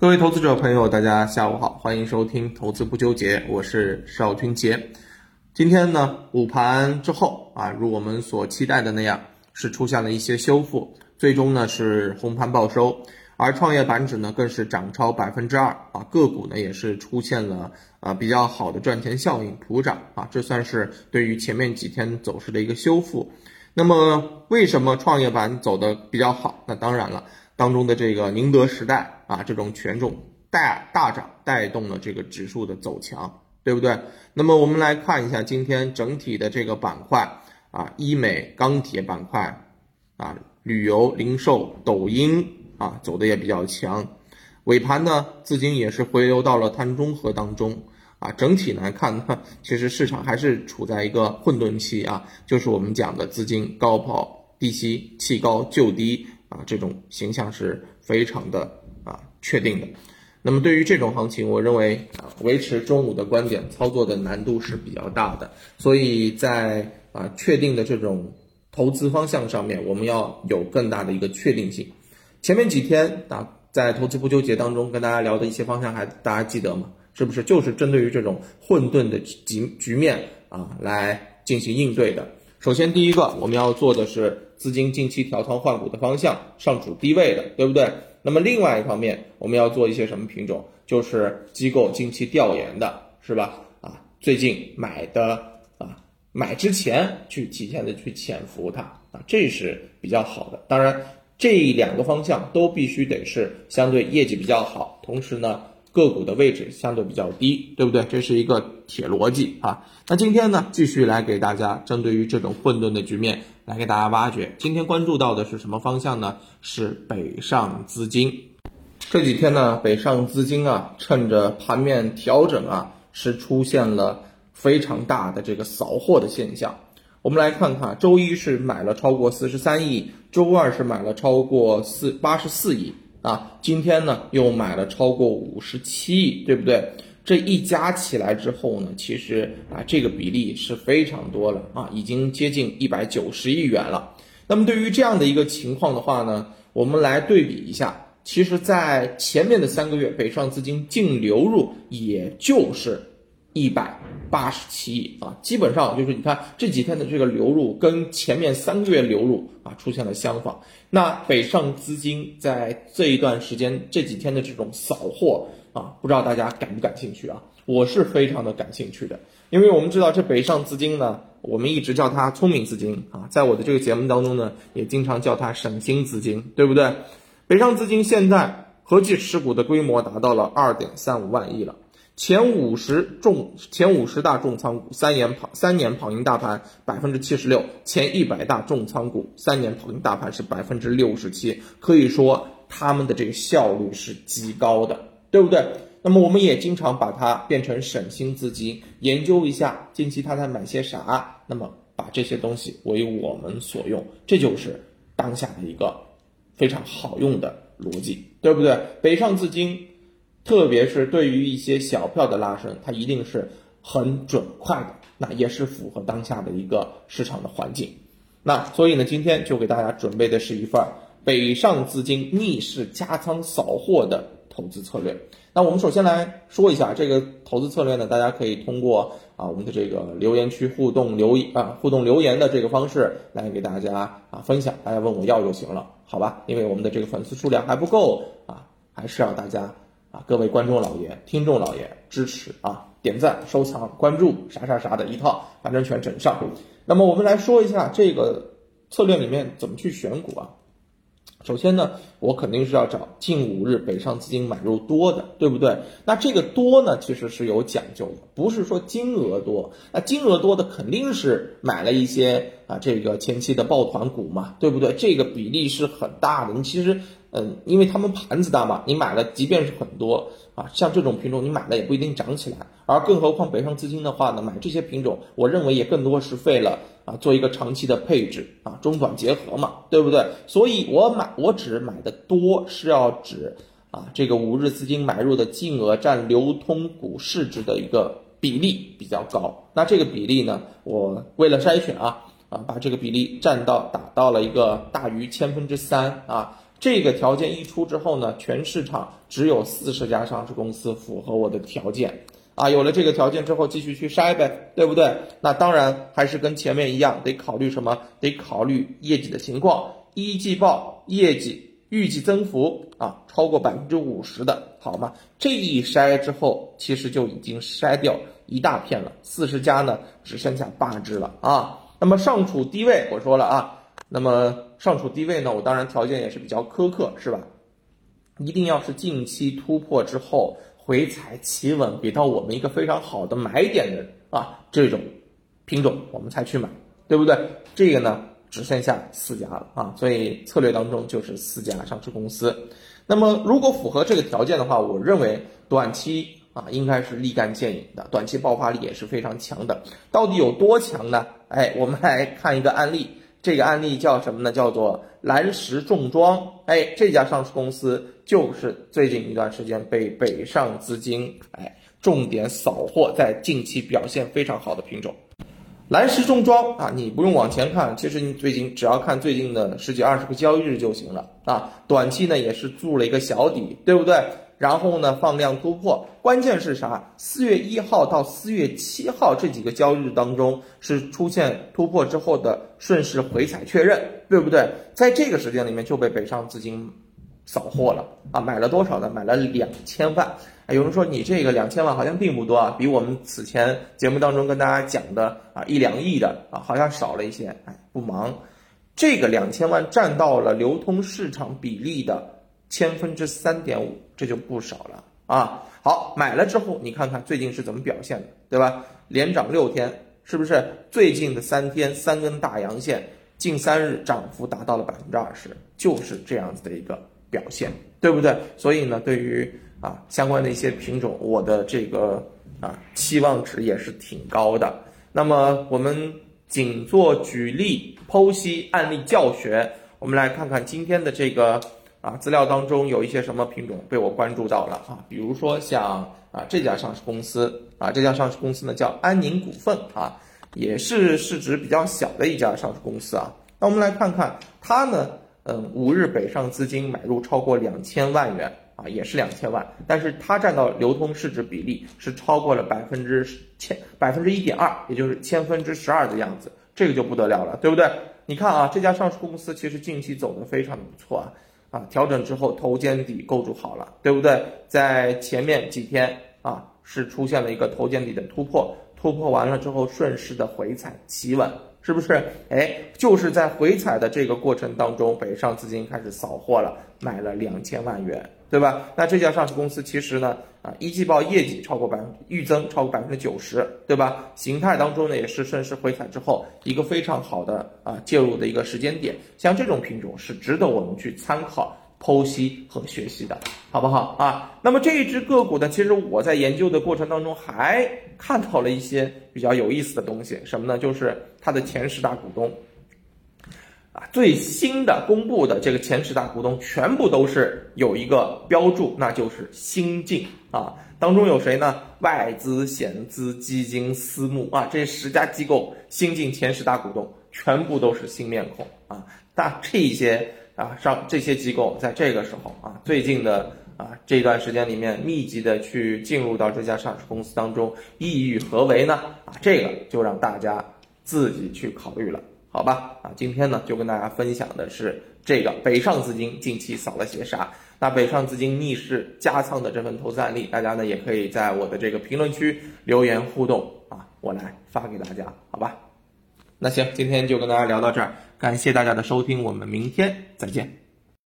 各位投资者朋友，大家下午好，欢迎收听《投资不纠结》，我是邵军杰。今天呢，午盘之后啊，如我们所期待的那样，是出现了一些修复，最终呢是红盘报收，而创业板指呢更是涨超百分之二啊，个股呢也是出现了啊比较好的赚钱效应，普涨啊，这算是对于前面几天走势的一个修复。那么为什么创业板走的比较好？那当然了。当中的这个宁德时代啊，这种权重带大涨，带动了这个指数的走强，对不对？那么我们来看一下今天整体的这个板块啊，医美、钢铁板块啊，旅游、零售、抖音啊，走的也比较强。尾盘呢，资金也是回流到了碳中和当中啊。整体来看呢，其实市场还是处在一个混沌期啊，就是我们讲的资金高抛低吸，弃高就低。啊，这种形象是非常的确定的。那么对于这种行情，我认为啊维持中午的观点，操作的难度是比较大的。所以在啊确定的这种投资方向上面，我们要有更大的一个确定性。前面几天啊在投资不纠结当中跟大家聊的一些方向，还大家记得吗？是不是就是针对于这种混沌的局局面啊来进行应对的？首先第一个我们要做的是。资金近期调仓换股的方向上处低位的，对不对？那么另外一方面，我们要做一些什么品种？就是机构近期调研的，是吧？啊，最近买的啊，买之前去提前的去潜伏它啊，这是比较好的。当然，这两个方向都必须得是相对业绩比较好，同时呢。个股的位置相对比较低，对不对？这是一个铁逻辑啊。那今天呢，继续来给大家针对于这种混沌的局面来给大家挖掘。今天关注到的是什么方向呢？是北上资金。这几天呢，北上资金啊，趁着盘面调整啊，是出现了非常大的这个扫货的现象。我们来看看，周一是买了超过四十三亿，周二是买了超过四八十四亿。啊，今天呢又买了超过五十七亿，对不对？这一加起来之后呢，其实啊这个比例是非常多了啊，已经接近一百九十亿元了。那么对于这样的一个情况的话呢，我们来对比一下，其实，在前面的三个月，北上资金净流入也就是。一百八十七亿啊，基本上就是你看这几天的这个流入跟前面三个月流入啊出现了相仿。那北上资金在这一段时间这几天的这种扫货啊，不知道大家感不感兴趣啊？我是非常的感兴趣的，因为我们知道这北上资金呢，我们一直叫它聪明资金啊，在我的这个节目当中呢，也经常叫它省心资金，对不对？北上资金现在合计持股的规模达到了二点三五万亿了。前五十重前五十大重仓股三年跑三年跑赢大盘百分之七十六，前一百大重仓股三年跑赢大盘是百分之六十七，可以说他们的这个效率是极高的，对不对？那么我们也经常把它变成省心资金，研究一下近期他在买些啥，那么把这些东西为我们所用，这就是当下的一个非常好用的逻辑，对不对？北上资金。特别是对于一些小票的拉升，它一定是很准快的，那也是符合当下的一个市场的环境。那所以呢，今天就给大家准备的是一份北上资金逆势加仓扫货的投资策略。那我们首先来说一下这个投资策略呢，大家可以通过啊我们的这个留言区互动留啊互动留言的这个方式来给大家啊分享，大家问我要就行了，好吧？因为我们的这个粉丝数量还不够啊，还是要大家。啊，各位观众老爷、听众老爷支持啊，点赞、收藏、关注，啥啥啥的一套，反正全整上。那么我们来说一下这个策略里面怎么去选股啊。首先呢，我肯定是要找近五日北上资金买入多的，对不对？那这个多呢，其实是有讲究的，不是说金额多。那金额多的肯定是买了一些啊，这个前期的抱团股嘛，对不对？这个比例是很大的。你其实。嗯，因为他们盘子大嘛，你买了，即便是很多啊，像这种品种你买了也不一定涨起来，而更何况北上资金的话呢，买这些品种，我认为也更多是费了啊，做一个长期的配置啊，中短结合嘛，对不对？所以我买，我只买的多是要指啊，这个五日资金买入的金额占流通股市值的一个比例比较高，那这个比例呢，我为了筛选啊啊，把这个比例占到打到了一个大于千分之三啊。这个条件一出之后呢，全市场只有四十家上市公司符合我的条件啊。有了这个条件之后，继续去筛呗，对不对？那当然还是跟前面一样，得考虑什么？得考虑业绩的情况，一季报业绩预计增幅啊超过百分之五十的，好吗？这一筛之后，其实就已经筛掉一大片了，四十家呢只剩下八只了啊。那么上处低位，我说了啊。那么上处低位呢？我当然条件也是比较苛刻，是吧？一定要是近期突破之后回踩企稳，给到我们一个非常好的买点的啊这种品种，我们才去买，对不对？这个呢只剩下四家了啊，所以策略当中就是四家上市公司。那么如果符合这个条件的话，我认为短期啊应该是立竿见影的，短期爆发力也是非常强的。到底有多强呢？哎，我们来看一个案例。这个案例叫什么呢？叫做蓝石重装。哎，这家上市公司就是最近一段时间被北上资金哎重点扫货，在近期表现非常好的品种。蓝石重装啊，你不用往前看，其实你最近只要看最近的十几二十个交易日就行了啊。短期呢也是筑了一个小底，对不对？然后呢，放量突破，关键是啥？四月一号到四月七号这几个交易日当中，是出现突破之后的顺势回踩确认，对不对？在这个时间里面就被北上资金扫货了啊！买了多少呢？买了两千万。有人说你这个两千万好像并不多啊，比我们此前节目当中跟大家讲的啊一两亿的啊好像少了一些。哎，不忙，这个两千万占到了流通市场比例的。千分之三点五，这就不少了啊！好，买了之后，你看看最近是怎么表现的，对吧？连涨六天，是不是？最近的三天三根大阳线，近三日涨幅达到了百分之二十，就是这样子的一个表现，对不对？所以呢，对于啊相关的一些品种，我的这个啊期望值也是挺高的。那么我们仅做举例剖析案例教学，我们来看看今天的这个。啊，资料当中有一些什么品种被我关注到了啊？比如说像啊这家上市公司啊，这家上市公司呢叫安宁股份啊，也是市值比较小的一家上市公司啊。那我们来看看它呢，嗯，五日北上资金买入超过两千万元啊，也是两千万，但是它占到流通市值比例是超过了百分之千百分之一点二，也就是千分之十二的样子，这个就不得了了，对不对？你看啊，这家上市公司其实近期走的非常的不错啊。调整之后头肩底构筑好了，对不对？在前面几天啊，是出现了一个头肩底的突破，突破完了之后顺势的回踩企稳，是不是？哎，就是在回踩的这个过程当中，北上资金开始扫货了，买了两千万元。对吧？那这家上市公司其实呢，啊，一季报业绩超过百分预增超过百分之九十，对吧？形态当中呢也是顺势回踩之后一个非常好的啊介入的一个时间点，像这种品种是值得我们去参考、剖析和学习的，好不好啊？那么这一只个股呢，其实我在研究的过程当中还看到了一些比较有意思的东西，什么呢？就是它的前十大股东。最新的公布的这个前十大股东全部都是有一个标注，那就是新进啊。当中有谁呢？外资、险资、基金、私募啊，这十家机构新进前十大股东全部都是新面孔啊。那这些啊上这些机构在这个时候啊，最近的啊这段时间里面密集的去进入到这家上市公司当中，意欲何为呢？啊，这个就让大家自己去考虑了。好吧，啊，今天呢就跟大家分享的是这个北上资金近期扫了些啥？那北上资金逆势加仓的这份投资案例，大家呢也可以在我的这个评论区留言互动啊，我来发给大家，好吧？那行，今天就跟大家聊到这儿，感谢大家的收听，我们明天再见。